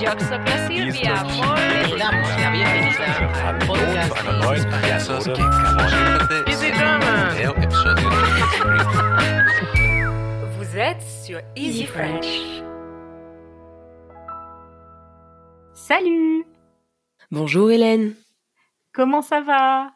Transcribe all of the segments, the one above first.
Silvia. Le damos la bienvenida al podcast Easy Vous êtes sur Easy French. Salut Bonjour Hélène. Comment ça va?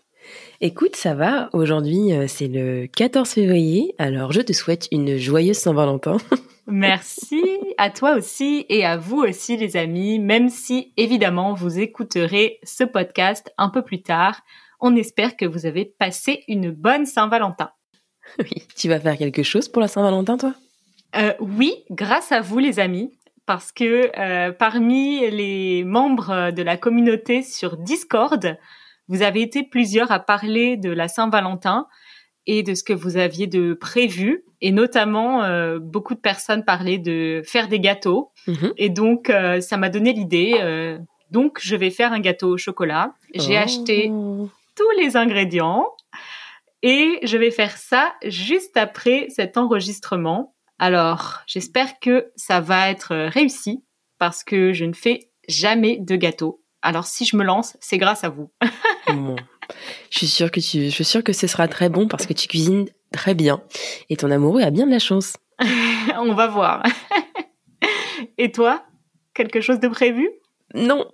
Écoute, ça va. Aujourd'hui, euh, c'est le 14 février. Alors, je te souhaite une joyeuse Saint-Valentin. Merci à toi aussi et à vous aussi les amis, même si évidemment vous écouterez ce podcast un peu plus tard. On espère que vous avez passé une bonne Saint-Valentin. oui. Tu vas faire quelque chose pour la Saint-Valentin, toi? Euh, oui, grâce à vous les amis, parce que euh, parmi les membres de la communauté sur Discord, vous avez été plusieurs à parler de la Saint-Valentin et de ce que vous aviez de prévu. Et notamment, euh, beaucoup de personnes parlaient de faire des gâteaux. Mhm. Et donc, euh, ça m'a donné l'idée. euh, donc, je vais faire un gâteau au chocolat. J'ai Oh. acheté tous les ingrédients et je vais faire ça juste après cet enregistrement. Alors, j'espère que ça va être réussi parce que je ne fais jamais de gâteau. Alors, si je me lance, c'est grâce à vous. Bon. Je suis sûre que tu, je suis sûre que ce sera très bon parce que tu cuisines très bien et ton amoureux a bien de la chance. On va voir. Et toi, quelque chose de prévu? Non.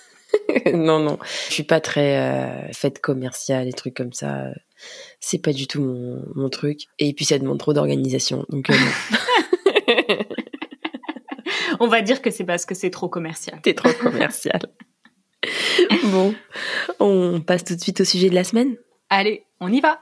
non, non. Je suis pas très euh, fête commerciale et trucs comme ça. C'est pas du tout mon, mon truc. Et puis ça demande trop d'organisation. Donc euh. On va dire que c'est parce que c'est trop commercial. t'es trop commercial. bon, on passe tout de suite au sujet de la semaine. Allez, on y va.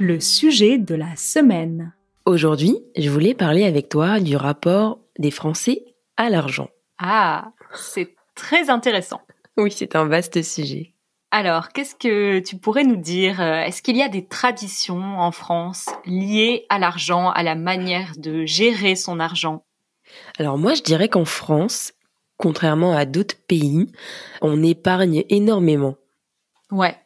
Le sujet de la semaine. Aujourd'hui, je voulais parler avec toi du rapport des Français à l'argent. Ah, c'est très intéressant. Oui, c'est un vaste sujet. Alors, qu'est-ce que tu pourrais nous dire? Est-ce qu'il y a des traditions en France liées à l'argent, à la manière de gérer son argent? Alors moi, je dirais qu'en France, contrairement à d'autres pays, on épargne énormément. Ouais,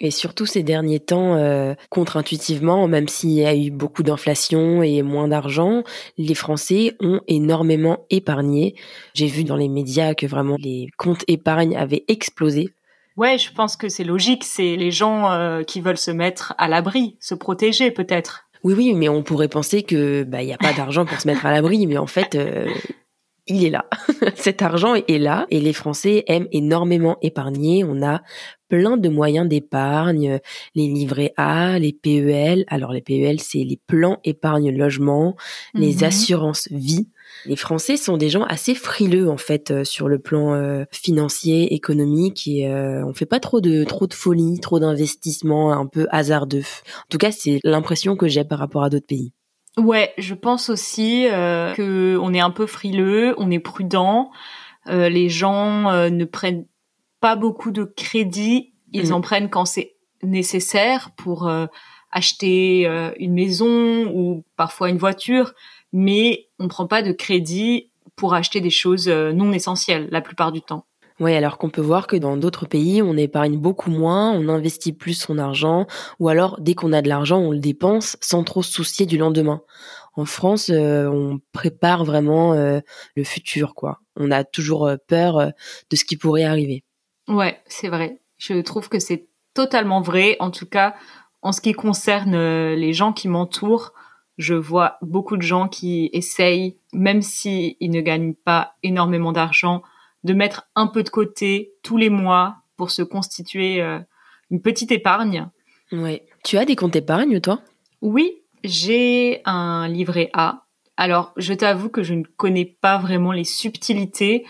Et surtout ces derniers temps, euh, contre-intuitivement, même s'il y a eu beaucoup d'inflation et moins d'argent, les Français ont énormément épargné. J'ai vu dans les médias que vraiment les comptes épargne avaient explosé. ouais, je pense que c'est logique. C'est les gens euh, qui veulent se mettre à l'abri, se protéger peut-être. Oui, oui, mais on pourrait penser que bah il y a pas d'argent pour se mettre à l'abri, mais en fait, euh, il est là. Cet argent est là et les Français aiment énormément épargner. On a plein de moyens d'épargne, les livrets A, les PEL. Alors les PEL, c'est les plans épargne logement, les Mhm. assurances vie. Les Français sont des gens assez frileux en fait euh, sur le plan euh, financier, économique et euh, on fait pas trop de trop de folie, trop d'investissements un peu hasardeux. En tout cas, c'est l'impression que j'ai par rapport à d'autres pays. Ouais, je pense aussi euh, que on est un peu frileux, on est prudent. Euh, les gens euh, ne prennent pas beaucoup de crédit. Ils Mhm. en prennent quand c'est nécessaire pour euh, acheter euh, une maison ou parfois une voiture, mais on prend pas de crédit pour acheter des choses euh, non essentielles la plupart du temps. Ouais, alors qu'on peut voir que dans d'autres pays, on épargne beaucoup moins, on investit plus son argent, ou alors dès qu'on a de l'argent, on le dépense sans trop se soucier du lendemain. En France, euh, on prépare vraiment euh, le futur, quoi. On a toujours euh, peur de ce qui pourrait arriver. Ouais, c'est vrai. Je trouve que c'est totalement vrai. En tout cas, en ce qui concerne les gens qui m'entourent, je vois beaucoup de gens qui essayent, même s'ils ne gagnent pas énormément d'argent, de mettre un peu de côté tous les mois pour se constituer euh, une petite épargne. Ouais. Tu as des comptes épargne, toi? Oui, j'ai un livret A. Alors, je t'avoue que je ne connais pas vraiment les subtilités,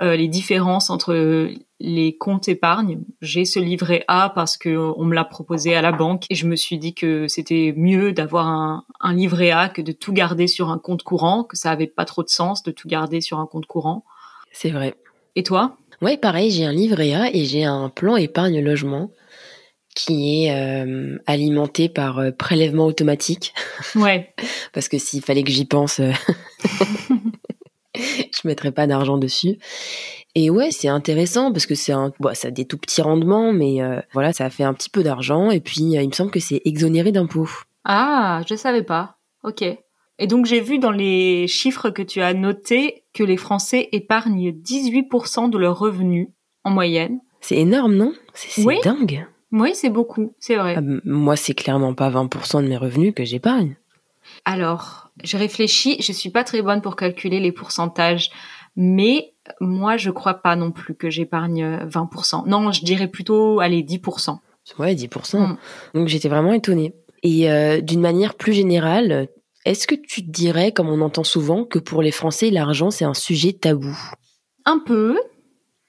euh, les différences entre les comptes épargne. J'ai ce livret A parce que on me l'a proposé à la banque et je me suis dit que c'était mieux d'avoir un, un livret A que de tout garder sur un compte courant, que ça avait pas trop de sens de tout garder sur un compte courant. C'est vrai. Et toi? Ouais, pareil, j'ai un livret A et j'ai un plan épargne logement qui est euh, alimenté par euh, prélèvement automatique. Ouais, parce que s'il fallait que j'y pense, euh, je mettrais pas d'argent dessus. Et ouais, c'est intéressant parce que c'est un, bon, ça a des tout petits rendements, mais euh, voilà, ça fait un petit peu d'argent et puis il me semble que c'est exonéré d'impôts. Ah, je savais pas. Ok. Et donc j'ai vu dans les chiffres que tu as notés que les Français épargnent 18% de leurs revenus en moyenne. C'est énorme, non? C'est Oui. dingue. Oui, c'est beaucoup, c'est vrai. Ah, moi, c'est clairement pas 20% de mes revenus que j'épargne. Alors, je réfléchis, je suis pas très bonne pour calculer les pourcentages, mais moi je crois pas non plus que j'épargne 20%. Non, je dirais plutôt allez 10%. Ouais, 10%. Mm. Donc j'étais vraiment étonnée. Et euh, d'une manière plus générale, est-ce que tu te dirais, comme on entend souvent, que pour les Français, l'argent, c'est un sujet tabou? Un peu,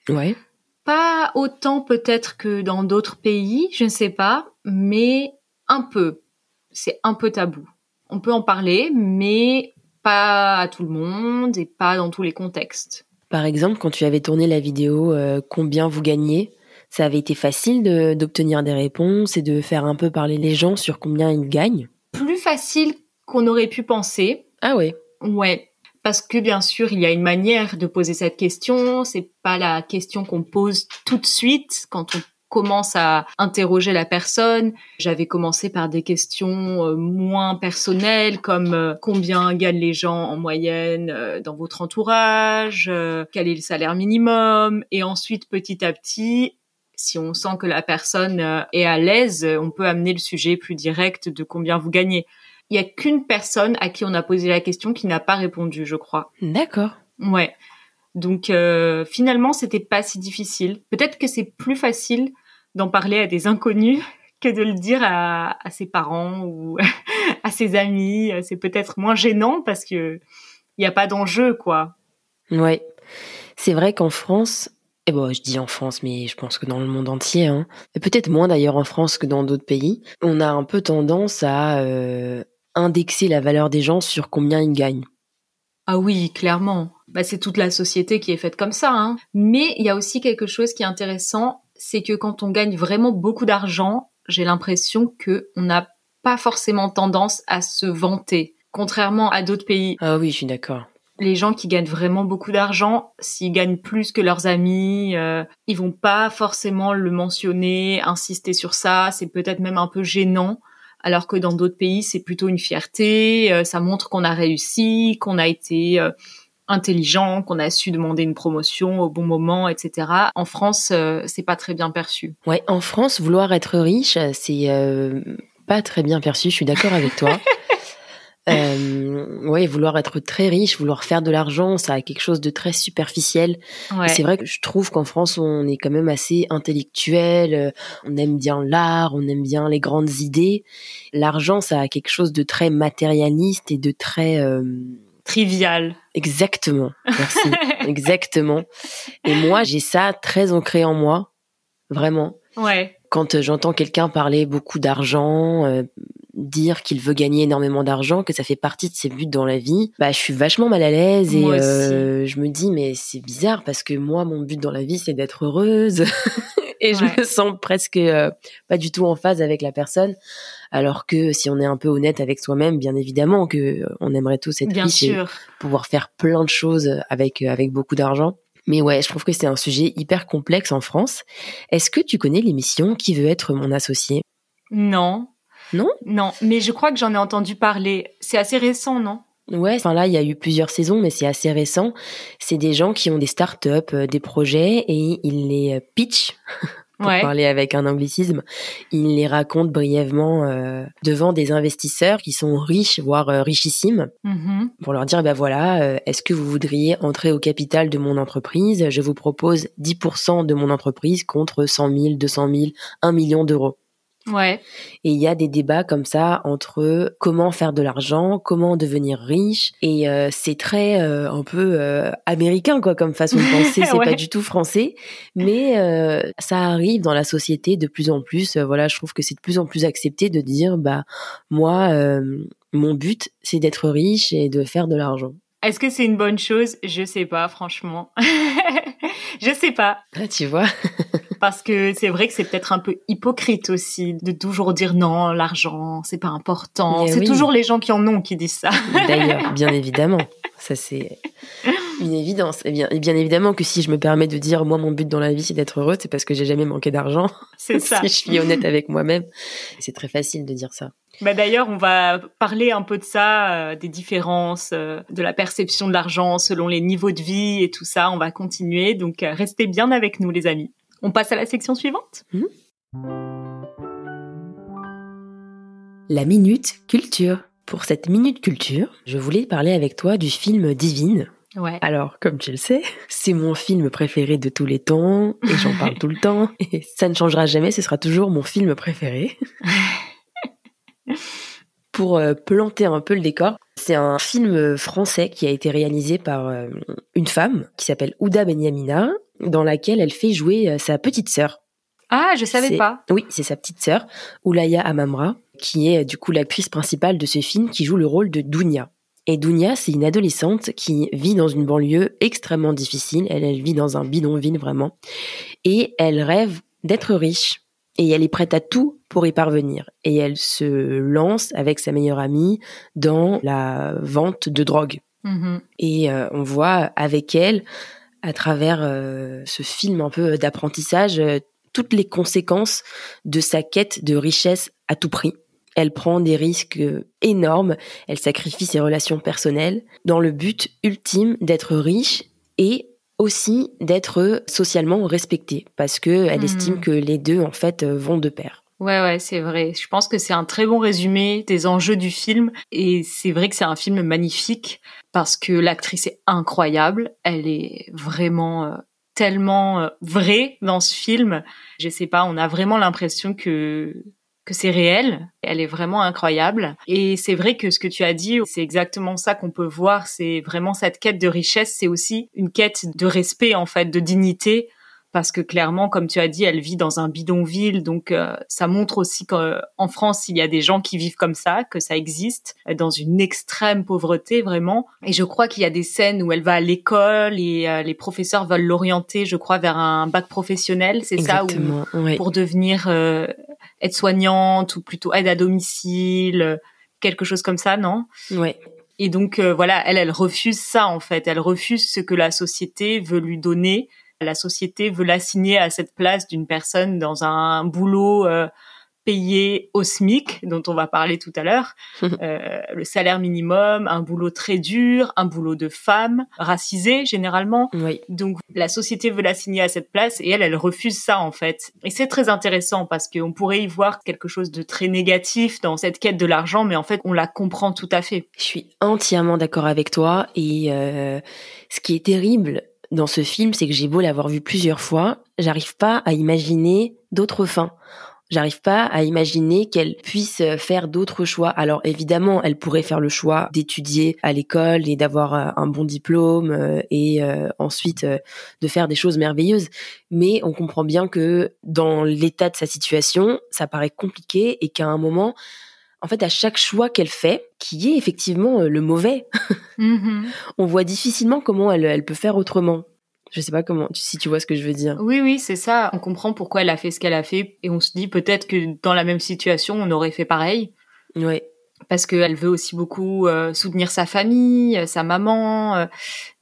Ouais. pas autant peut-être que dans d'autres pays, je ne sais pas, mais un peu. C'est un peu tabou. On peut en parler, mais pas à tout le monde et pas dans tous les contextes. Par exemple, quand tu avais tourné la vidéo euh, Combien vous gagnez? Ça avait été facile de- d'obtenir des réponses et de faire un peu parler les gens sur combien ils gagnent? Plus facile qu'on aurait pu penser. Ah ouais. Ouais. Parce que bien sûr, il y a une manière de poser cette question. C'est pas la question qu'on pose tout de suite quand on commence à interroger la personne. J'avais commencé par des questions euh, moins personnelles comme euh, combien gagnent les gens en moyenne euh, dans votre entourage, quel est le salaire minimum? Et ensuite petit à petit si on sent que la personne est à l'aise, on peut amener le sujet plus direct de combien vous gagnez. Il y a qu'une personne à qui on a posé la question qui n'a pas répondu, je crois. D'accord. Ouais. Donc euh, finalement, c'était pas si difficile. Peut-être que c'est plus facile d'en parler à des inconnus que de le dire à, à ses parents ou à ses amis. C'est peut-être moins gênant parce que il y a pas d'enjeu, quoi. Ouais. C'est vrai qu'en France, et bon, je dis en France, mais je pense que dans le monde entier, hein, et peut-être moins d'ailleurs en France que dans d'autres pays, on a un peu tendance à euh, indexer la valeur des gens sur combien ils gagnent. Ah oui, clairement. Bah, c'est toute la société qui est faite comme ça. Hein. Mais il y a aussi quelque chose qui est intéressant, c'est que quand on gagne vraiment beaucoup d'argent, j'ai l'impression que on n'a pas forcément tendance à se vanter. Contrairement à d'autres pays, Ah oui, je suis d'accord. les gens qui gagnent vraiment beaucoup d'argent, s'ils gagnent plus que leurs amis, euh, ils vont pas forcément le mentionner, insister sur ça. C'est peut-être même un peu gênant. Alors que dans d'autres pays, c'est plutôt une fierté. euh, ça montre qu'on a réussi, qu'on a été euh, intelligent, qu'on a su demander une promotion au bon moment, etc. En France, euh, c'est pas très bien perçu. Ouais, en France, vouloir être riche, c'est euh, pas très bien perçu. Je suis d'accord avec toi. Euh, ouais, vouloir être très riche, vouloir faire de l'argent, ça a quelque chose de très superficiel. Ouais. C'est vrai que je trouve qu'en France, on est quand même assez intellectuel. euh, On aime bien l'art, on aime bien les grandes idées. L'argent, ça a quelque chose de très matérialiste et de très euh, Trivial. exactement. Merci, exactement. Et moi, j'ai ça très ancré en moi, vraiment Ouais. quand euh, j'entends quelqu'un parler beaucoup d'argent, euh, dire qu'il veut gagner énormément d'argent, que ça fait partie de ses buts dans la vie, bah je suis vachement mal à l'aise et euh, je me dis mais c'est bizarre parce que moi mon but dans la vie c'est d'être heureuse et je me sens presque euh, pas du tout en phase avec la personne alors que si on est un peu honnête avec soi-même, bien évidemment que euh, on aimerait tous être Bien riche et pouvoir faire plein de choses avec euh, avec beaucoup d'argent. Mais ouais, je trouve que c'est un sujet hyper complexe en France. Est-ce que tu connais l'émission Qui veut être mon associé? Non. Non? Non. Mais je crois que j'en ai entendu parler. C'est assez récent, non? Ouais, enfin là, il y a eu plusieurs saisons, mais c'est assez récent. C'est des gens qui ont des startups, euh, des projets, et ils les euh, pitchent, pour Ouais. parler avec un anglicisme. Ils les racontent brièvement euh, devant des investisseurs qui sont riches, voire euh, richissimes, Mhm. pour leur dire, bah voilà, est-ce que vous voudriez entrer au capital de mon entreprise? Je vous propose 10% de mon entreprise contre 100 000, 200 000, 1 million d'euros. Ouais. Et il y a des débats comme ça entre comment faire de l'argent, comment devenir riche. Et euh, c'est très euh, un peu euh, américain quoi comme façon de penser. C'est Ouais. pas du tout français, mais ça arrive dans la société de plus en plus. Voilà, je trouve que c'est de plus en plus accepté de dire bah moi mon but c'est d'être riche et de faire de l'argent. Est-ce que c'est une bonne chose? Je sais pas, franchement. je sais pas. Ah, tu vois. Parce que c'est vrai que c'est peut-être un peu hypocrite aussi de toujours dire non, l'argent, c'est pas important. C'est oui. toujours les gens qui en ont qui disent ça. D'ailleurs, bien évidemment, ça c'est une évidence. Et bien, et bien évidemment que si je me permets de dire moi mon but dans la vie c'est d'être heureux, c'est parce que j'ai jamais manqué d'argent. C'est ça. si je suis honnête avec moi-même, c'est très facile de dire ça. Bah d'ailleurs, on va parler un peu de ça, euh, des différences, euh, de la perception de l'argent selon les niveaux de vie et tout ça. On va continuer, donc euh, restez bien avec nous, les amis. On passe à la section suivante. La minute culture. Pour cette minute culture, je voulais parler avec toi du film Divine. Ouais. Alors, comme tu le sais, c'est mon film préféré de tous les temps et j'en parle tout le temps et ça ne changera jamais, ce sera toujours mon film préféré. Pour euh, planter un peu le décor, c'est un film français qui a été réalisé par euh, une femme qui s'appelle Ouda Benyamina, dans laquelle elle fait jouer euh, sa petite sœur. Ah, je savais pas. Oui, c'est sa petite sœur, Oulaya Amamra, qui est du coup l'actrice principale de ce film, qui joue le rôle de Dounia. Et Dounia, c'est une adolescente qui vit dans une banlieue extrêmement difficile. Elle, elle vit dans un bidonville vraiment. Et elle rêve d'être riche. Et elle est prête à tout pour y parvenir. Et elle se lance avec sa meilleure amie dans la vente de drogue. Mhm. Et euh, on voit avec elle, à travers euh, ce film un peu d'apprentissage, euh, toutes les conséquences de sa quête de richesse à tout prix. Elle prend des risques énormes, elle sacrifie ses relations personnelles dans le but ultime d'être riche et aussi d'être socialement respectée parce que elle Mhm. estime que les deux en fait vont de pair. Ouais, ouais, c'est vrai. Je pense que c'est un très bon résumé des enjeux du film. Et c'est vrai que c'est un film magnifique parce que l'actrice est incroyable. Elle est vraiment euh, tellement euh, vraie dans ce film. Je sais pas, on a vraiment l'impression que que c'est réel. Elle est vraiment incroyable. Et c'est vrai que ce que tu as dit, c'est exactement ça qu'on peut voir. C'est vraiment cette quête de richesse. C'est aussi une quête de respect, en fait, de dignité parce que clairement, comme tu as dit, elle vit dans un bidonville, donc euh, ça montre aussi qu'en France, il y a des gens qui vivent comme ça, que ça existe, euh, dans une extrême pauvreté vraiment. Et je crois qu'il y a des scènes où elle va à l'école et euh, les professeurs veulent l'orienter, je crois, vers un bac professionnel, c'est ça, ou Exactement. ouais. pour devenir euh, aide-soignante ou plutôt aide à domicile, quelque chose comme ça, non? Ouais. et donc euh, voilà, elle, elle refuse ça en fait. Elle refuse ce que la société veut lui donner. La société veut l'assigner à cette place d'une personne dans un boulot euh, payé au SMIC, dont on va parler tout à l'heure, Euh, le salaire minimum, un boulot très dur, un boulot de femme, racisée généralement. Oui. Donc la société veut l'assigner à cette place et elle, elle refuse ça en fait. Et c'est très intéressant parce qu'on pourrait y voir quelque chose de très négatif dans cette quête de l'argent, mais en fait on la comprend tout à fait. Je suis entièrement d'accord avec toi et euh, ce qui est terrible dans ce film, c'est que j'ai beau l'avoir vu plusieurs fois, j'arrive pas à imaginer d'autres fins. J'arrive pas à imaginer qu'elle puisse faire d'autres choix. Alors évidemment, elle pourrait faire le choix d'étudier à l'école et d'avoir euh, un bon diplôme euh, et euh, ensuite de faire des choses merveilleuses. Mais on comprend bien que dans l'état de sa situation, ça paraît compliqué et qu'à un moment, en fait, à chaque choix qu'elle fait, qui est effectivement euh, le mauvais, Mhm. on voit difficilement comment elle, elle peut faire autrement. Je sais pas comment, si tu vois ce que je veux dire. Oui, oui, c'est ça. On comprend pourquoi elle a fait ce qu'elle a fait et on se dit peut-être que dans la même situation, on aurait fait pareil. Ouais, Parce qu'elle veut aussi beaucoup euh, soutenir sa famille, euh, sa maman. euh,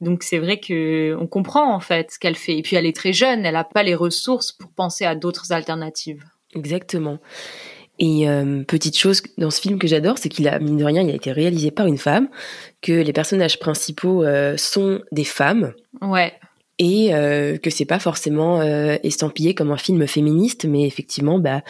donc c'est vrai que on comprend en fait ce qu'elle fait. Et puis elle est très jeune, elle n'a pas les ressources pour penser à d'autres alternatives. exactement. Et euh, petite chose dans ce film que j'adore, c'est qu'il a, mine de rien, il a été réalisé par une femme, que les personnages principaux euh, sont des femmes, Ouais, et euh, que c'est pas forcément euh, estampillé comme un film féministe, mais effectivement, bah,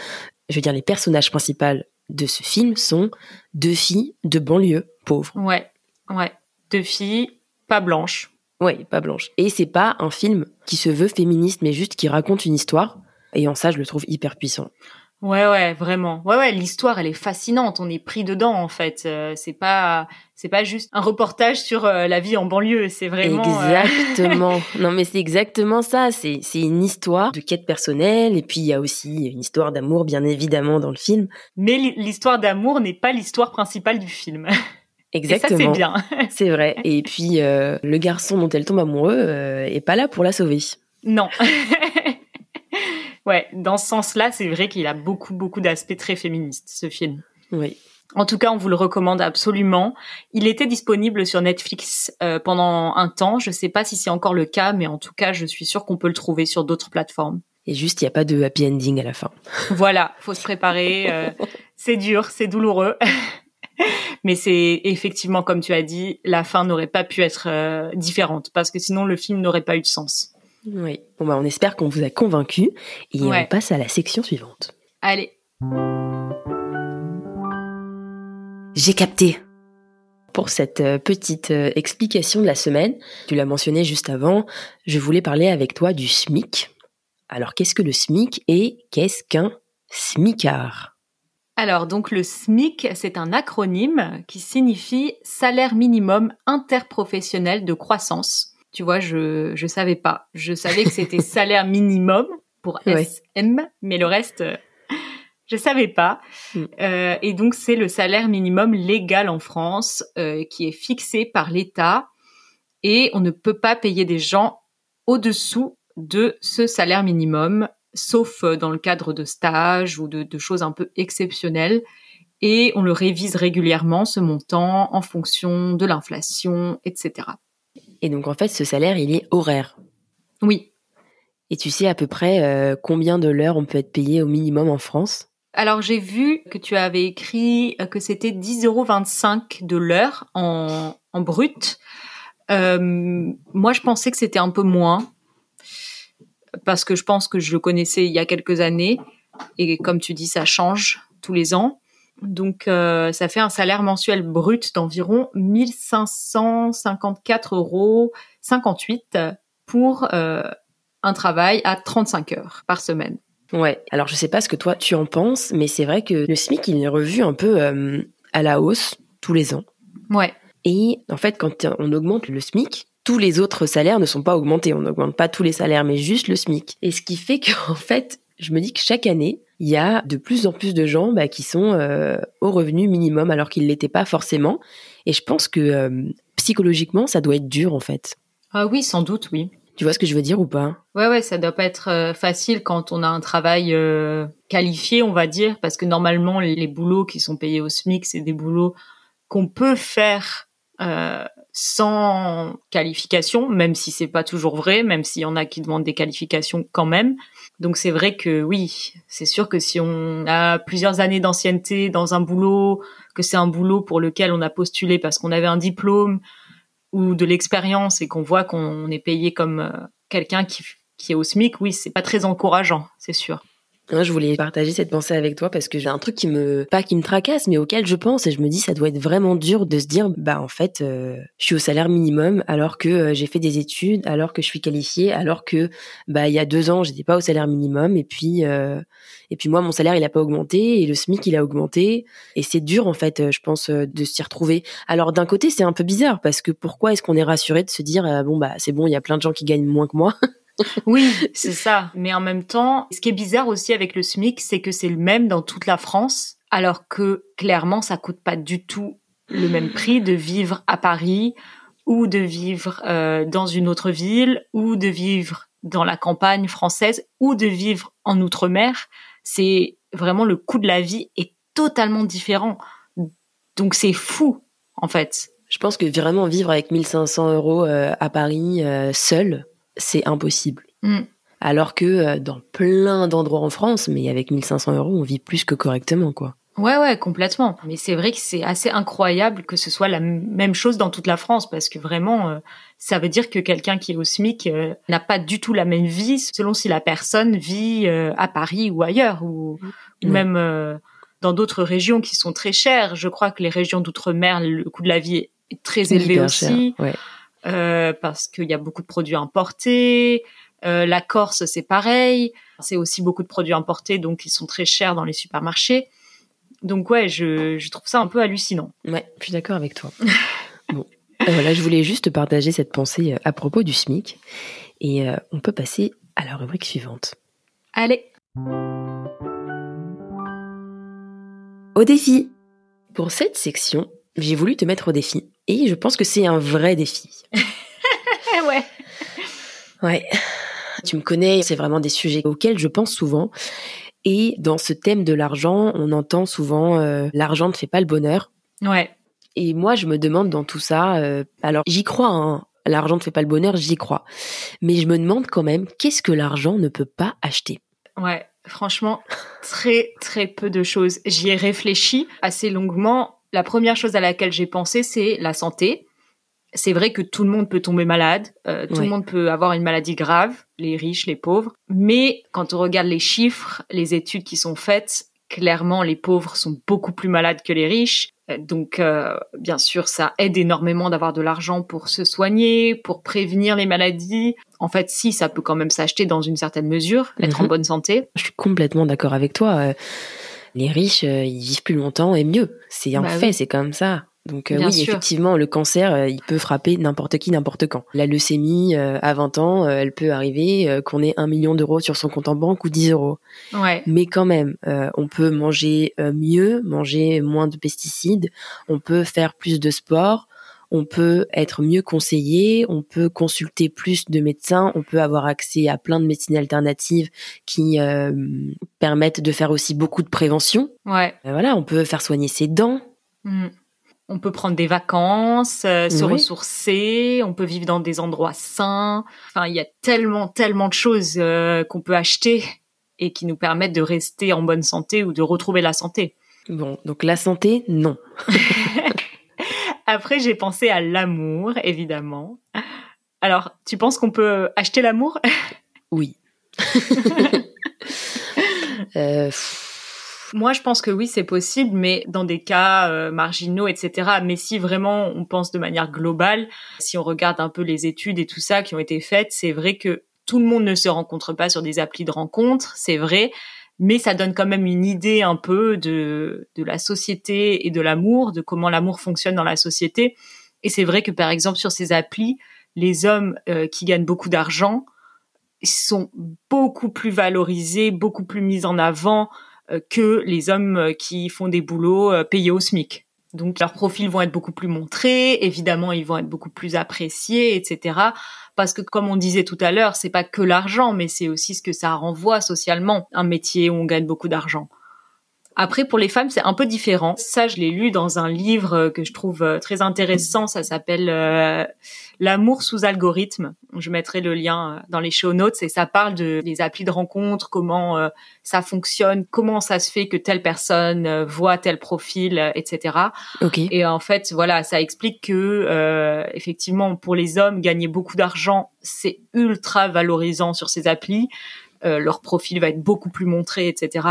je veux dire, les personnages principaux de ce film sont deux filles de banlieue pauvres. ouais, ouais. Deux filles, pas blanches. Ouais, pas blanche. Et c'est pas un film qui se veut féministe, mais juste qui raconte une histoire. Et en ça, je le trouve hyper puissant. Ouais, ouais, vraiment. Ouais, ouais, l'histoire, elle est fascinante. On est pris dedans, en fait. Euh, c'est pas, c'est pas juste un reportage sur euh, la vie en banlieue. C'est vraiment. euh, Exactement. non, mais c'est exactement ça. C'est, c'est une histoire de quête personnelle. Et puis, il y a aussi une histoire d'amour, bien évidemment, dans le film. Mais l'hi- l'histoire d'amour n'est pas l'histoire principale du film. Exactement. Et ça, c'est bien. C'est vrai. Et puis, euh, le garçon dont elle tombe amoureux euh, est pas là pour la sauver. Non. Ouais, dans ce sens-là, c'est vrai qu'il a beaucoup, beaucoup d'aspects très féministes, ce film. Oui. En tout cas, on vous le recommande absolument. Il était disponible sur Netflix euh, pendant un temps. Je sais pas si c'est encore le cas, mais en tout cas, je suis sûre qu'on peut le trouver sur d'autres plateformes. Et juste, il n'y a pas de happy ending à la fin. Voilà, faut se préparer. euh, c'est dur, c'est douloureux. Mais c'est effectivement, comme tu as dit, la fin n'aurait pas pu être euh, différente parce que sinon le film n'aurait pas eu de sens. Oui. Bon, bah, on espère qu'on vous a convaincu. Et Ouais. on passe à la section suivante. Allez, J'ai capté. Pour cette euh, petite euh, explication de la semaine, tu l'as mentionné juste avant, je voulais parler avec toi du SMIC. Alors, qu'est-ce que le SMIC et qu'est-ce qu'un SMICard Alors, donc le SMIC, c'est un acronyme qui signifie salaire minimum interprofessionnel de croissance. Tu vois, je je savais pas. Je savais que c'était salaire minimum pour Ouais. SM, mais le reste, euh, je savais pas. Mm. Euh, et donc, c'est le salaire minimum légal en France euh, qui est fixé par l'État et on ne peut pas payer des gens au-dessous de ce salaire minimum sauf dans le cadre de stages ou de, de choses un peu exceptionnelles. Et on le révise régulièrement, ce montant, en fonction de l'inflation, etc. Et donc, en fait, ce salaire, il est horaire. Oui. Et tu sais à peu près euh, combien de l'heure on peut être payé au minimum en France? Alors j'ai vu que tu avais écrit euh, que c'était 10,25 euros de l'heure en, en brut. Euh, moi, je pensais que c'était un peu moins parce que je pense que je le connaissais il y a quelques années et comme tu dis, ça change tous les ans. Donc, euh, ça fait un salaire mensuel brut d'environ 1554 euros 58 pour euh, un travail à 35 heures par semaine. Ouais. Alors, je sais pas ce que toi tu en penses, mais c'est vrai que le SMIC, il est revu un peu euh, à la hausse tous les ans. Ouais. Et en fait, quand on augmente le SMIC, tous les autres salaires ne sont pas augmentés. On n'augmente pas tous les salaires, mais juste le SMIC. Et ce qui fait qu'en fait, je me dis que chaque année, il y a de plus en plus de gens bah, qui sont euh, au revenu minimum alors qu'ils l'étaient pas forcément. Et je pense que euh, psychologiquement, ça doit être dur en fait. Ah oui, sans doute, oui. Tu vois ce que je veux dire ou pas? Ouais, ouais, ça doit pas être euh, facile quand on a un travail euh, qualifié, on va dire, parce que normalement, les, les boulots qui sont payés au SMIC, c'est des boulots qu'on peut faire euh, sans qualification, même si c'est pas toujours vrai, même s'il y en a qui demandent des qualifications quand même. Donc c'est vrai que oui, c'est sûr que si on a plusieurs années d'ancienneté dans un boulot, que c'est un boulot pour lequel on a postulé parce qu'on avait un diplôme ou de l'expérience et qu'on voit qu'on est payé comme euh, quelqu'un qui, qui est au SMIC, oui, c'est pas très encourageant, c'est sûr. Hein, Je voulais partager cette pensée avec toi parce que j'ai un truc qui me, pas qui me tracasse, mais auquel je pense et je me dis ça doit être vraiment dur de se dire, bah en fait, euh, je suis au salaire minimum alors que euh, j'ai fait des études, alors que je suis qualifiée, alors que bah il y a deux ans j'étais pas au salaire minimum et puis euh, et puis moi mon salaire il a pas augmenté et le SMIC il a augmenté et c'est dur en fait, euh, je pense de s'y retrouver. Alors d'un côté c'est un peu bizarre parce que pourquoi est-ce qu'on est rassuré de se dire bon bah c'est bon il y a plein de gens qui gagnent moins que moi? Oui, c'est ça. Mais en même temps, ce qui est bizarre aussi avec le SMIC, c'est que c'est le même dans toute la France, alors que clairement, ça coûte pas du tout le même prix de vivre à Paris ou de vivre euh, dans une autre ville ou de vivre dans la campagne française ou de vivre en outre-mer. C'est vraiment le coût de la vie est totalement différent. Donc c'est fou, en fait. Je pense que vraiment vivre avec 1500 euros euh, à Paris euh, seul, c'est impossible. Mm. Alors que euh, dans plein d'endroits en France, mais avec 1500 euros, on vit plus que correctement, quoi. Ouais, ouais, complètement. Mais c'est vrai que c'est assez incroyable que ce soit la même chose dans toute la France, parce que vraiment, euh, ça veut dire que quelqu'un qui est au SMIC euh, n'a pas du tout la même vie selon si la personne vit euh, à Paris ou ailleurs, ou, ou Ouais. même dans d'autres régions qui sont très chères. Je crois que les régions d'outre-mer, le coût de la vie est très élevé aussi, cher, ouais. Euh, parce qu'il y a beaucoup de produits importés. Euh, la Corse, c'est pareil. C'est aussi beaucoup de produits importés, donc ils sont très chers dans les supermarchés. Donc ouais, je, je trouve ça un peu hallucinant. Ouais, je suis d'accord avec toi. bon, Euh, voilà, je voulais juste partager cette pensée euh, à propos du SMIC. Et euh, on peut passer à la rubrique suivante. Allez, Au défi Pour cette section, j'ai voulu te mettre au défi. Et je pense que c'est un vrai défi. ouais. Ouais. Tu me connais, c'est vraiment des sujets auxquels je pense souvent. Et dans ce thème de l'argent, on entend souvent euh, l'argent ne fait pas le bonheur. Ouais. Et moi, je me demande dans tout ça, euh, alors j'y crois hein, l'argent ne fait pas le bonheur, j'y crois. Mais je me demande quand même, qu'est-ce que l'argent ne peut pas acheter? Ouais, franchement, très très peu de choses. J'y ai réfléchi assez longuement. La première chose à laquelle j'ai pensé, c'est la santé. C'est vrai que tout le monde peut tomber malade, euh, tout le monde peut avoir une maladie grave, les riches, les pauvres. Mais quand on regarde les chiffres, les études qui sont faites, clairement, les pauvres sont beaucoup plus malades que les riches. Euh, Donc, euh, bien sûr, ça aide énormément d'avoir de l'argent pour se soigner, pour prévenir les maladies. En fait, si, ça peut quand même s'acheter dans une certaine mesure, être Mhm. en bonne santé. Je suis complètement d'accord avec toi. Les riches, euh, ils vivent plus longtemps et mieux. C'est un Bah fait, oui. c'est comme ça. Donc euh, oui, sûr. effectivement, le cancer, euh, il peut frapper n'importe qui, n'importe quand. La leucémie, euh, à 20 ans, euh, elle peut arriver euh, qu'on ait un million d'euros sur son compte en banque ou 10 euros. Ouais. Mais quand même, euh, on peut manger euh, mieux, manger moins de pesticides, on peut faire plus de sport, on peut être mieux conseillé, on peut consulter plus de médecins, on peut avoir accès à plein de médecines alternatives qui euh, permettent de faire aussi beaucoup de prévention. Ouais. Euh, voilà, on peut faire soigner ses dents. Mm. On peut prendre des vacances, euh, se Oui. ressourcer, on peut vivre dans des endroits sains. Enfin, il y a tellement, tellement de choses euh, qu'on peut acheter et qui nous permettent de rester en bonne santé ou de retrouver la santé. Bon, donc la santé, non. Après, j'ai pensé à l'amour, évidemment. Alors, tu penses qu'on peut acheter l'amour? Oui. euh, pff, Moi, je pense que oui, c'est possible, mais dans des cas euh, marginaux, etc. Mais si vraiment on pense de manière globale, si on regarde un peu les études et tout ça qui ont été faites, c'est vrai que tout le monde ne se rencontre pas sur des applis de rencontres, c'est vrai, mais ça donne quand même une idée un peu de, de la société et de l'amour, de comment l'amour fonctionne dans la société. Et c'est vrai que par exemple sur ces applis, les hommes euh, qui gagnent beaucoup d'argent sont beaucoup plus valorisés, beaucoup plus mis en avant euh, que les hommes euh, qui font des boulots payés au SMIC. Donc leurs profils vont être beaucoup plus montrés, évidemment ils vont être beaucoup plus appréciés, etc. Parce que comme on disait tout à l'heure, c'est pas que l'argent, mais c'est aussi ce que ça renvoie socialement, un métier où on gagne beaucoup d'argent. Après, pour les femmes, c'est un peu différent. Ça, je l'ai lu dans un livre euh, que je trouve euh, très intéressant. Ça s'appelle euh, L'amour sous algorithme. Je mettrai le lien euh, dans les show notes et ça parle de des applis de rencontre, comment euh, ça fonctionne, comment ça se fait que telle personne voit tel profil, etc. ok. Et en fait, voilà, ça explique que euh, effectivement, pour les hommes, gagner beaucoup d'argent, c'est ultra valorisant sur ces applis. Euh, leur profil va être beaucoup plus montré, etc.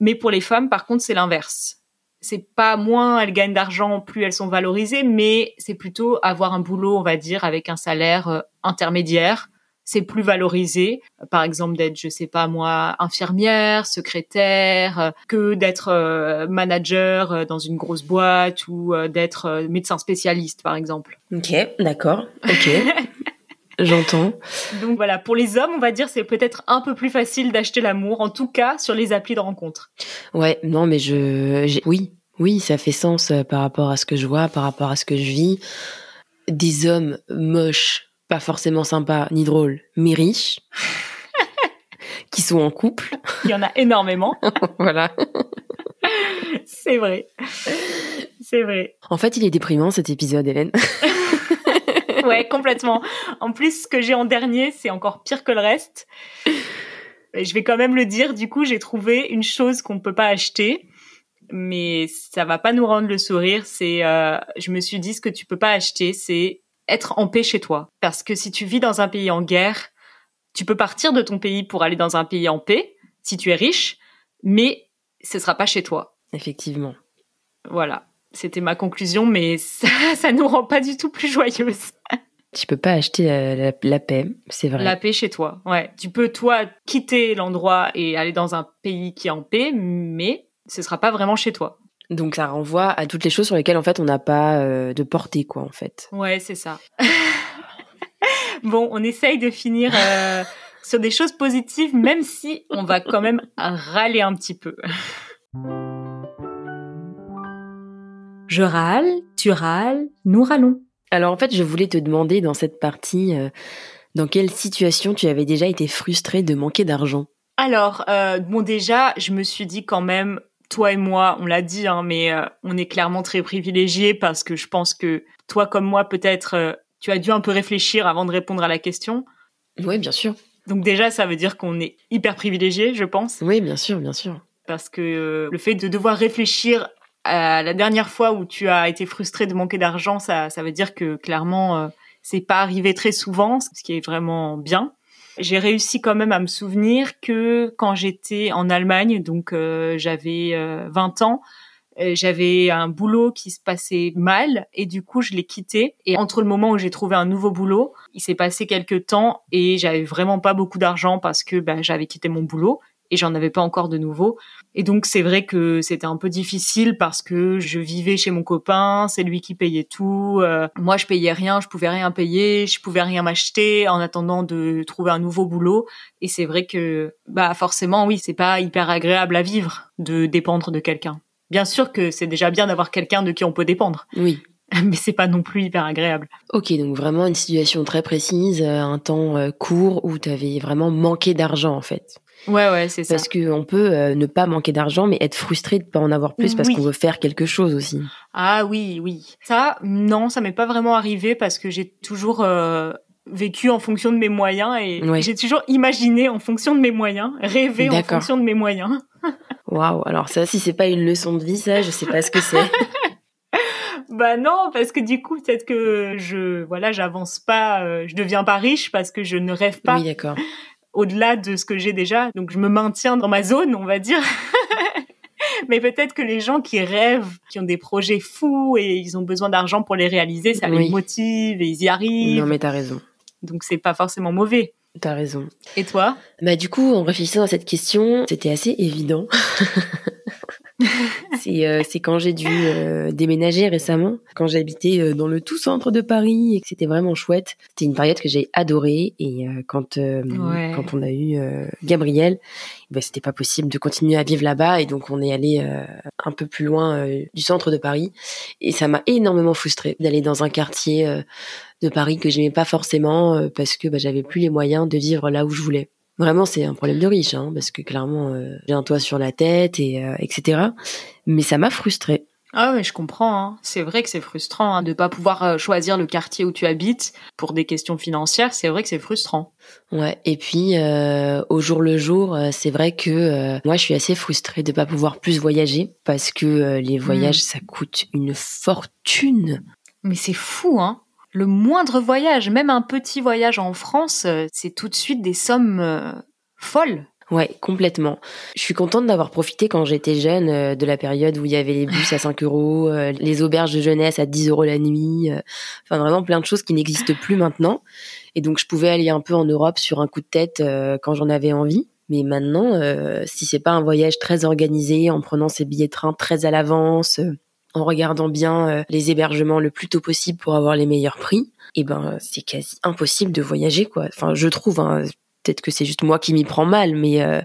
Mais pour les femmes, par contre, c'est l'inverse. C'est pas moins elles gagnent d'argent, plus elles sont valorisées, mais c'est plutôt avoir un boulot, on va dire, avec un salaire euh, intermédiaire. C'est plus valorisé, par exemple d'être, je sais pas moi, infirmière, secrétaire, euh, que d'être euh, manager dans une grosse boîte ou d'être médecin spécialiste, par exemple. Ok, d'accord. Ok. J'entends. Donc voilà, pour les hommes, on va dire, c'est peut-être un peu plus facile d'acheter l'amour, en tout cas sur les applis de rencontre. Ouais, non, mais je, oui, oui, ça fait sens euh, par rapport à ce que je vois, par rapport à ce que je vis. Des hommes moches, pas forcément sympas ni drôles, mais riches, qui sont en couple. Il y en a énormément, voilà. c'est vrai. C'est vrai. En fait, il est déprimant cet épisode, Hélène. Ouais, complètement. En plus, ce que j'ai en dernier, c'est encore pire que le reste. Je vais quand même le dire, du coup, j'ai trouvé une chose qu'on peut pas acheter, mais ça va pas nous rendre le sourire. C'est, euh, je me suis dit, ce que tu peux pas acheter, c'est être en paix chez toi. Parce que si tu vis dans un pays en guerre, tu peux partir de ton pays pour aller dans un pays en paix, si tu es riche, mais ce sera pas chez toi. Effectivement. Voilà. C'était ma conclusion, mais ça, ça nous rend pas du tout plus joyeuses. Tu peux pas acheter la, la- la paix, c'est vrai. La paix chez toi. Ouais. Tu peux, toi, quitter l'endroit et aller dans un pays qui est en paix, mais ce sera pas vraiment chez toi. Donc ça renvoie à toutes les choses sur lesquelles en fait on n'a pas euh, de portée quoi en fait. Ouais, c'est ça. bon, on essaye de finir euh, sur des choses positives, même si on va quand même râler un petit peu. Je râle, tu râles, nous râlons. Alors en fait je voulais te demander dans cette partie euh, dans quelle situation tu avais déjà été frustrée de manquer d'argent? Alors, euh, bon, déjà, je me suis dit quand même, toi et moi, on l'a dit, hein, mais euh, on est clairement très privilégiés parce que je pense que toi comme moi, peut-être, tu as dû un peu réfléchir avant de répondre à la question. Oui, bien sûr. Donc déjà, ça veut dire qu'on est hyper privilégié, je pense. Oui, bien sûr, bien sûr. Parce que le fait de devoir réfléchir à la dernière fois où tu as été frustré de manquer d'argent, ça, ça veut dire que clairement, euh, c'est pas arrivé très souvent, ce qui est vraiment bien. J'ai réussi quand même à me souvenir que quand j'étais en Allemagne, donc euh, j'avais 20 ans, j'avais un boulot qui se passait mal et du coup je l'ai quitté et entre le moment où j'ai trouvé un nouveau boulot il s'est passé quelques temps et j'avais vraiment pas beaucoup d'argent parce que bah, j'avais quitté mon boulot et j'en avais pas encore de nouveau et donc c'est vrai que c'était un peu difficile parce que je vivais chez mon copain c'est lui qui payait tout euh, moi je payais rien je pouvais rien payer je pouvais rien m'acheter en attendant de trouver un nouveau boulot et c'est vrai que bah forcément oui c'est pas hyper agréable à vivre de dépendre de quelqu'un Bien sûr que c'est déjà bien d'avoir quelqu'un de qui on peut dépendre. Oui. Mais c'est pas non plus hyper agréable. Ok, donc vraiment une situation très précise, euh, un temps euh, court où tu avais vraiment manqué d'argent en fait. Ouais, ouais, c'est ça. Parce qu'on peut euh, ne pas manquer d'argent, mais être frustré de pas en avoir plus parce qu'on veut faire quelque chose aussi. Ah oui, oui. Ça, non, ça m'est pas vraiment arrivé parce que j'ai toujours vécu en fonction de mes moyens et j'ai toujours imaginé en fonction de mes moyens, rêvé en fonction de mes moyens. Waouh, alors ça, si c'est pas une leçon de vie, ça, je sais pas ce que c'est. bah non, parce que du coup, peut-être que je, voilà, j'avance pas, euh, je deviens pas riche parce que je ne rêve pas. Oui, d'accord. Au-delà de ce que j'ai déjà, donc je me maintiens dans ma zone, on va dire. Mais peut-être que les gens qui rêvent, qui ont des projets fous et ils ont besoin d'argent pour les réaliser, ça les motive et ils y arrivent. Non, mais t'as raison. Donc c'est pas forcément mauvais. T'as raison. Et toi? Bah du coup, en réfléchissant à cette question, c'était assez évident. Euh, c'est quand j'ai dû euh, déménager récemment, quand j'habitais euh, dans le tout centre de Paris et que c'était vraiment chouette. C'était une période que j'ai adorée et quand quand on a eu Gabriel, bah, c'était pas possible de continuer à vivre là-bas et donc on est allé un peu plus loin du centre de Paris et ça m'a énormément frustrée d'aller dans un quartier de Paris que j'aimais pas forcément parce que bah, j'avais plus les moyens de vivre là où je voulais. Vraiment, c'est un problème de riche, hein, parce que clairement, euh, j'ai un toit sur la tête et euh, etc. Mais ça m'a frustrée. Ah mais je comprends. Hein. C'est vrai que c'est frustrant hein, de pas pouvoir euh, choisir le quartier où tu habites pour des questions financières. C'est vrai que c'est frustrant. Ouais. Et puis au jour le jour, c'est vrai que moi je suis assez frustrée de pas pouvoir plus voyager parce que les voyages hmm. ça coûte une fortune. Mais c'est fou, hein le moindre voyage, même un petit voyage en France, euh, c'est tout de suite des sommes euh, folles. Ouais, complètement. Je suis contente d'avoir profité quand j'étais jeune euh, de la période où il y avait les bus à 5 euros, les auberges de jeunesse à 10 euros la nuit, enfin vraiment plein de choses qui n'existent plus maintenant. Et donc je pouvais aller un peu en Europe sur un coup de tête quand j'en avais envie. Mais maintenant, si c'est pas un voyage très organisé, en prenant ses billets de train très à l'avance, en regardant bien euh, les hébergements le plus tôt possible pour avoir les meilleurs prix, et eh ben c'est quasi impossible de voyager quoi. Enfin, je trouve. Hein, peut-être que c'est juste moi qui m'y prends mal, mais euh,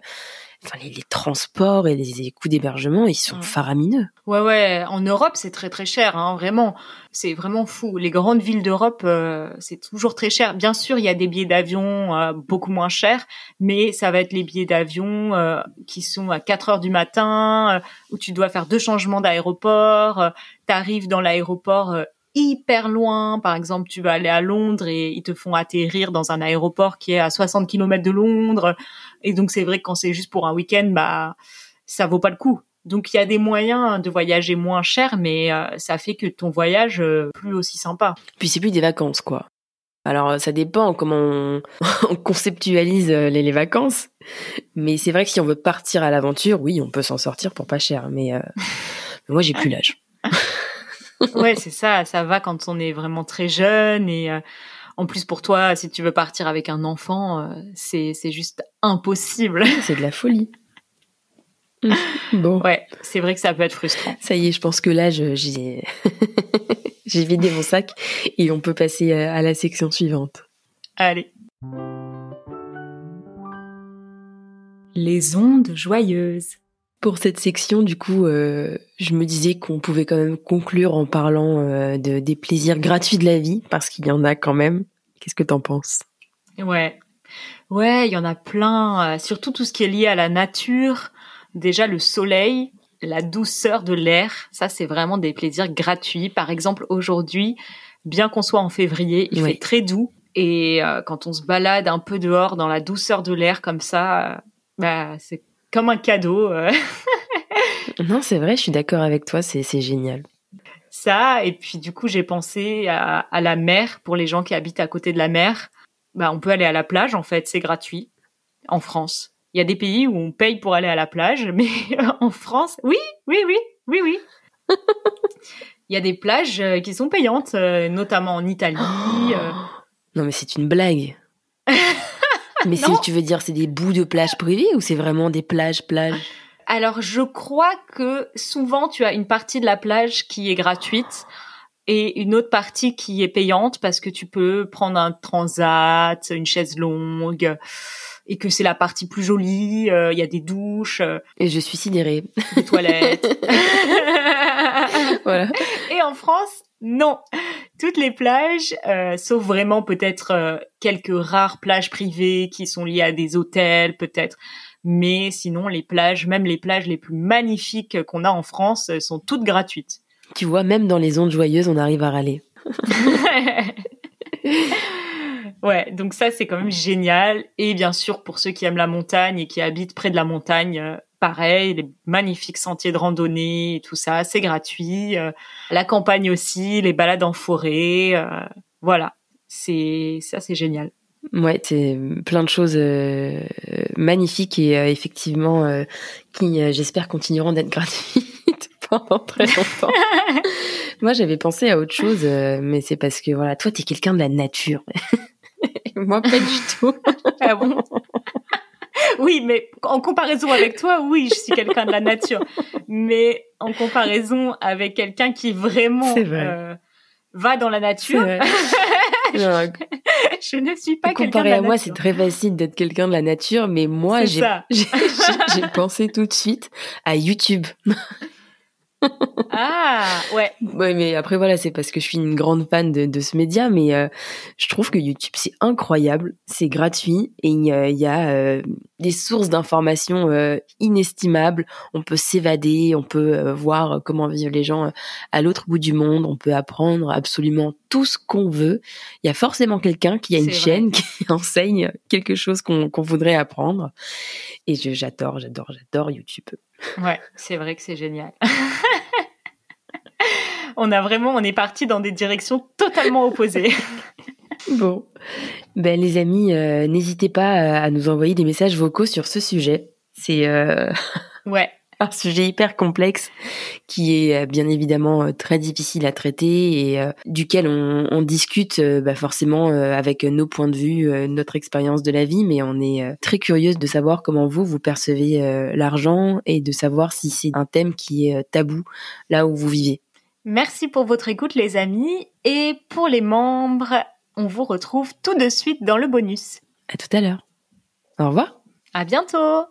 enfin les, transports et les, coûts d'hébergement, ils sont faramineux. Ouais ouais, en Europe c'est très très cher, hein, vraiment. C'est vraiment fou. Les grandes villes d'Europe, euh, c'est toujours très cher. Bien sûr, il y a des billets d'avion euh, beaucoup moins chers, mais ça va être les billets d'avion euh, qui sont à 4 heures du matin, où tu dois faire deux changements d'aéroport. tu arrives dans l'aéroport hyper loin. Par exemple, tu vas aller à Londres et ils te font atterrir dans un aéroport qui est à 60 km de Londres. Et donc, c'est vrai que quand c'est juste pour un week-end, bah, ça vaut pas le coup. Donc, il y a des moyens de voyager moins cher, mais euh, ça fait que ton voyage euh, plus aussi sympa. Puis c'est plus des vacances, quoi. Alors, ça dépend comment on, conceptualise euh, les, vacances. Mais c'est vrai que si on veut partir à l'aventure, oui, on peut s'en sortir pour pas cher. Mais, mais moi, j'ai plus l'âge. Ouais, c'est ça. Ça va quand on est vraiment très jeune et euh, en plus pour toi, si tu veux partir avec un enfant, euh, c'est c'est juste impossible. C'est de la folie. Bon. Ouais, c'est vrai que ça peut être frustrant. Ça y est, je pense que là, j'ai j'ai vidé mon sac et on peut passer euh, à la section suivante. Allez. Les ondes joyeuses. Pour cette section, du coup, euh, je me disais qu'on pouvait quand même conclure en parlant euh, de, des plaisirs gratuits de la vie, parce qu'il y en a quand même. Qu'est-ce que t'en penses? Ouais, ouais, il y en a plein. Euh, surtout tout ce qui est lié à la nature. Déjà le soleil, la douceur de l'air, ça c'est vraiment des plaisirs gratuits. Par exemple, aujourd'hui, bien qu'on soit en février, il fait très doux. Et euh, quand on se balade un peu dehors dans la douceur de l'air comme ça, bah, c'est comme un cadeau. euh. Non, c'est vrai, je suis d'accord avec toi, c'est génial. ça. Et puis du coup, j'ai pensé à, à la mer pour les gens qui habitent à côté de la mer. Bah, on peut aller à la plage en fait, c'est gratuit en France. Il y a des pays où on paye pour aller à la plage, mais en France, oui, oui, oui, oui, oui. Il y a des plages euh, qui sont payantes, euh, notamment en Italie. Non, mais c'est une blague. Mais Non. si tu veux dire, c'est des bouts de plage privées ou c'est vraiment des plages, plages? Alors, je crois que souvent, tu as une partie de la plage qui est gratuite et une autre partie qui est payante parce que tu peux prendre un transat, une chaise longue et que c'est la partie plus jolie. euh, Il y a des douches, euh, Et je suis sidérée. des toilettes. voilà. Et en France, non. Toutes les plages, euh, sauf vraiment peut-être euh, quelques rares plages privées qui sont liées à des hôtels, peut-être. Mais sinon, les plages, même les plages les plus magnifiques qu'on a en France, euh, sont toutes gratuites. Tu vois, même dans les ondes joyeuses, on arrive à râler. ouais, donc ça c'est quand même génial. Et bien sûr, pour ceux qui aiment la montagne et qui habitent près de la montagne, euh, pareil, les magnifiques sentiers de randonnée et tout ça, c'est gratuit. Euh, la campagne aussi, les balades en forêt, euh, voilà, c'est ça c'est génial. Ouais, c'est plein de choses euh, magnifiques et euh, effectivement euh, qui, euh, j'espère, continueront d'être gratuites pendant très longtemps. Moi, j'avais pensé à autre chose, euh, mais c'est parce que voilà, toi, t'es quelqu'un de la nature. Moi, pas du tout. Ah bon? Oui, mais en comparaison avec toi, oui, je suis quelqu'un de la nature. Mais en comparaison avec quelqu'un qui vraiment vrai. euh, va dans la nature, vrai. Je ne suis pas quelqu'un de comparé la à moi, c'est très facile d'être quelqu'un de la nature, mais moi, j'ai pensé tout de suite à YouTube. Ah, ouais. Ouais, mais après voilà, c'est parce que je suis une grande fan de, de ce média, mais euh, je trouve que YouTube c'est incroyable, c'est gratuit et il y a, il y a, euh, des sources d'informations euh, inestimables. On peut s'évader, on peut voir comment vivent les gens à l'autre bout du monde, on peut apprendre absolument tout ce qu'on veut. Il y a forcément quelqu'un qui a une vrai. chaîne qui enseigne quelque chose qu'on voudrait apprendre. Et je- j'adore, j'adore, j'adore YouTube. Ouais, c'est vrai que c'est génial. on a vraiment, on est parti dans des directions totalement opposées. Bon, ben les amis, euh, n'hésitez pas euh, à nous envoyer des messages vocaux sur ce sujet. C'est euh, Ouais, un sujet hyper complexe qui est euh, bien évidemment euh, très difficile à traiter et euh, duquel on, on discute euh, bah, forcément euh, avec nos points de vue, notre expérience de la vie, mais on est très curieuse de savoir comment vous vous percevez l'argent et de savoir si c'est un thème qui est tabou là où vous vivez. merci pour votre écoute les amis. Et pour les membres, on vous retrouve tout de suite dans le bonus. À tout à l'heure. Au revoir. À bientôt